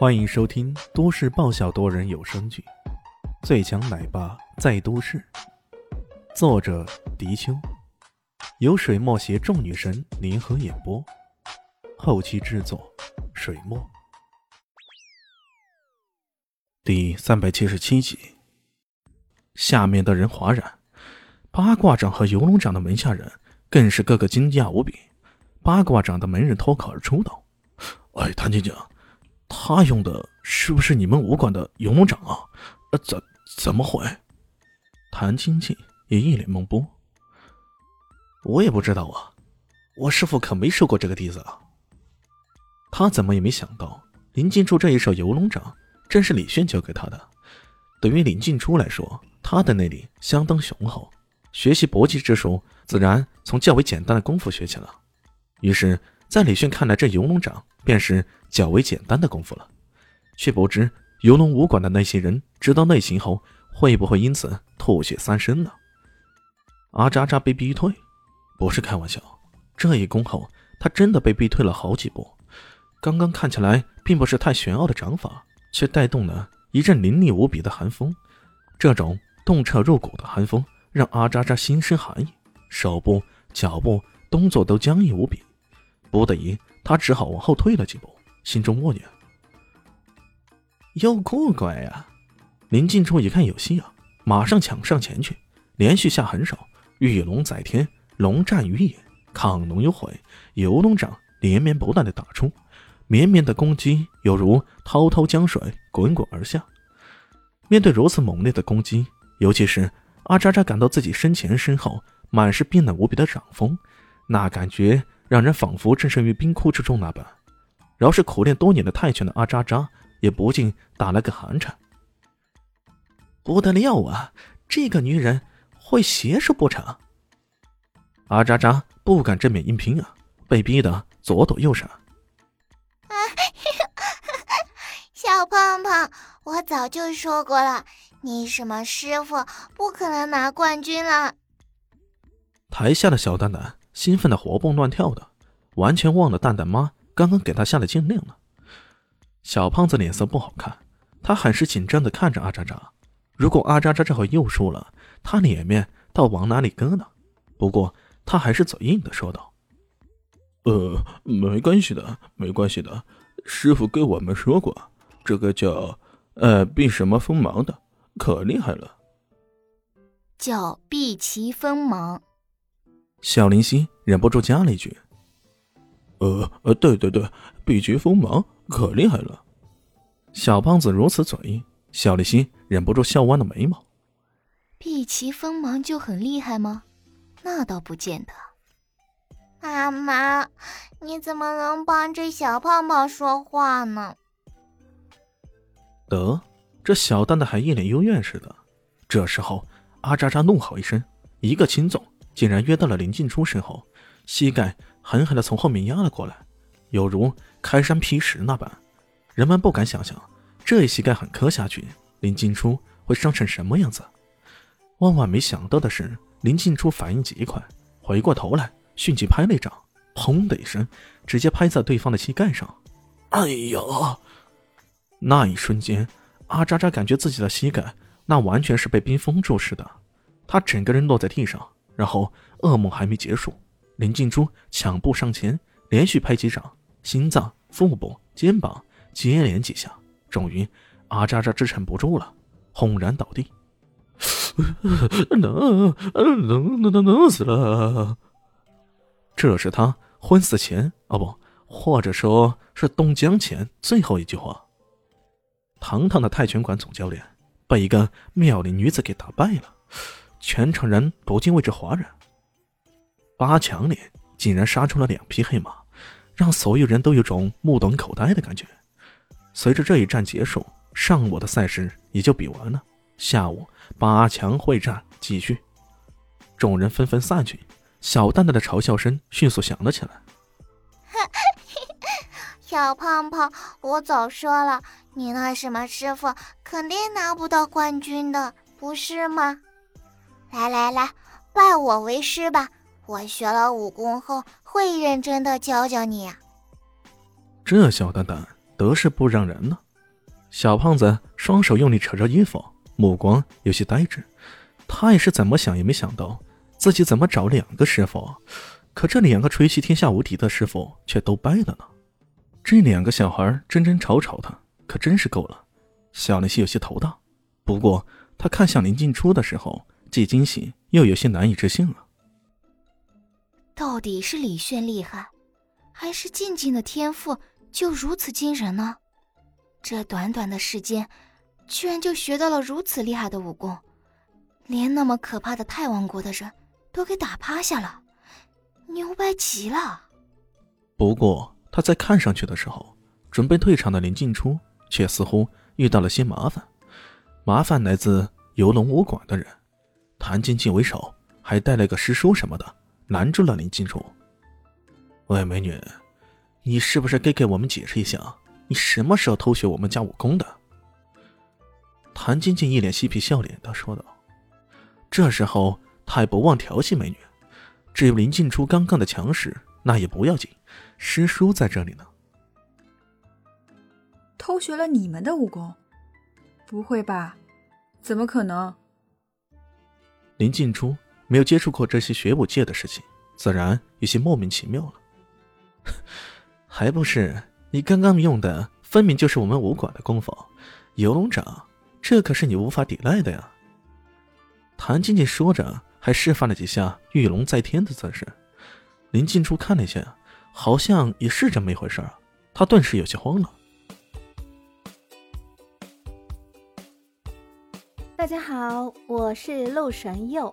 欢迎收听都市爆笑多人有声剧《最强奶爸在都市》，作者：迪秋，由水墨携众女神联合演播，后期制作：水墨。第三百七十七集，下面的人哗然，八卦掌和游龙掌的门下人更是个个惊讶无比。八卦掌的门人脱口而出道：“哎，谭姐姐。”他用的是不是你们武馆的游龙掌啊？呃，怎怎么会？谭清清也一脸懵波。我也不知道啊，我师傅可没收过这个弟子啊。他怎么也没想到，林静初这一手游龙掌正是李炫教给他的。对于林静初来说，他的内力相当雄厚，学习搏击之术自然从较为简单的功夫学起了。于是，在李炫看来，这游龙掌便是。较为简单的功夫了，却不知游龙武馆的那些人知道内情后，会不会因此吐血三升呢？阿渣渣被逼退，不是开玩笑，这一攻后，他真的被逼退了好几步。刚刚看起来并不是太玄奥的掌法，却带动了一阵凌厉无比的寒风。这种洞彻入骨的寒风，让阿渣渣心生寒意，手部、脚步动作都僵硬无比，不得已，他只好往后退了几步。心中默念：“有够乖呀！”林静初一看有戏啊，马上抢上前去，连续下狠手，御龙在天，龙战于野，亢龙有悔，游龙掌连绵不断的打出，绵绵的攻击犹如滔滔江水滚滚而下。面对如此猛烈的攻击，尤其是阿渣渣感到自己身前身后满是冰冷无比的掌风，那感觉让人仿佛置身于冰窟之中那般。饶是苦练多年的泰拳的阿扎扎，也不禁打了个寒颤。不得了啊！这个女人会邪术不成？阿扎扎不敢正面硬拼啊，被逼得左躲右闪。小胖胖，我早就说过了，你什么师傅不可能拿冠军了。台下的小蛋蛋兴奋的活蹦乱跳的，完全忘了蛋蛋妈。刚刚给他下了禁令了，小胖子脸色不好看，他很是紧张的看着阿渣渣。如果阿渣渣这回又输了，他脸面倒往哪里搁呢？不过他还是嘴硬的说道：“呃，没关系的，没关系的。师傅跟我们说过，这个叫呃避什么锋芒的，可厉害了。叫避其锋芒。”小林夕忍不住加了一句。呃呃，对对对，避绝锋芒可厉害了。小胖子如此嘴硬，小丽心忍不住笑弯了眉毛。避其锋芒就很厉害吗？那倒不见得。妈妈，你怎么能帮这小胖胖说话呢？得，这小蛋蛋还一脸幽怨似的。这时候，阿渣渣怒吼一声，一个轻纵，竟然约到了林静初身后，膝盖。狠狠的从后面压了过来，犹如开山劈石那般。人们不敢想象，这一膝盖狠磕下去，林静初会伤成什么样子。万万没想到的是，林静初反应极快，回过头来迅即拍了一掌，砰的一声，直接拍在对方的膝盖上。哎呀！那一瞬间，阿渣渣感觉自己的膝盖那完全是被冰封住似的，他整个人落在地上，然后噩梦还没结束。林静初抢步上前，连续拍几掌，心脏、腹部、肩膀接连几下，终于，阿渣渣支撑不住了，轰然倒地。能能能能能死了！这是他昏死前，哦不，或者说是冻僵前最后一句话。堂堂的泰拳馆总教练被一个妙龄女子给打败了，全场人不禁为之哗然。八强里竟然杀出了两匹黑马，让所有人都有种目瞪口呆的感觉。随着这一战结束，上午的赛事也就比完了。下午八强会战继续，众人纷纷散去，小蛋蛋的嘲笑声迅速响了起来。小胖胖，我早说了，你那什么师傅肯定拿不到冠军的，不是吗？来来来，拜我为师吧。我学了武功后，会认真的教教你。这小蛋蛋得势不让人呢，小胖子双手用力扯着衣服，目光有些呆滞。他也是怎么想也没想到，自己怎么找两个师傅，可这两个吹嘘天下无敌的师傅却都掰了呢？这两个小孩争争吵吵的，可真是够了。小林夕有些头大，不过他看向林静初的时候，既惊喜又有些难以置信了。到底是李炫厉害，还是静静的天赋就如此惊人呢？这短短的时间，居然就学到了如此厉害的武功，连那么可怕的太王国的人都给打趴下了，牛掰极了。不过他在看上去的时候，准备退场的林静初却似乎遇到了些麻烦，麻烦来自游龙武馆的人，谭静静为首，还带了个师叔什么的，拦住了林静初。喂，美女，你是不是该给我们解释一下？你什么时候偷学我们家武功的？谭晶晶一脸嬉皮笑脸的说道。这时候他还不忘调戏美女，至于林静初刚刚的强势，那也不要紧，师叔在这里呢。偷学了你们的武功？不会吧？怎么可能？林静初没有接触过这些学武界的事情，自然有些莫名其妙了。还不是？你刚刚用的分明就是我们武馆的功法，游龙掌，这可是你无法抵赖的呀。谭静静说着，还示范了几下玉龙在天的姿势。林静初看了一下，好像也是这么一回事儿，他顿时有些慌了。大家好，我是陆神佑，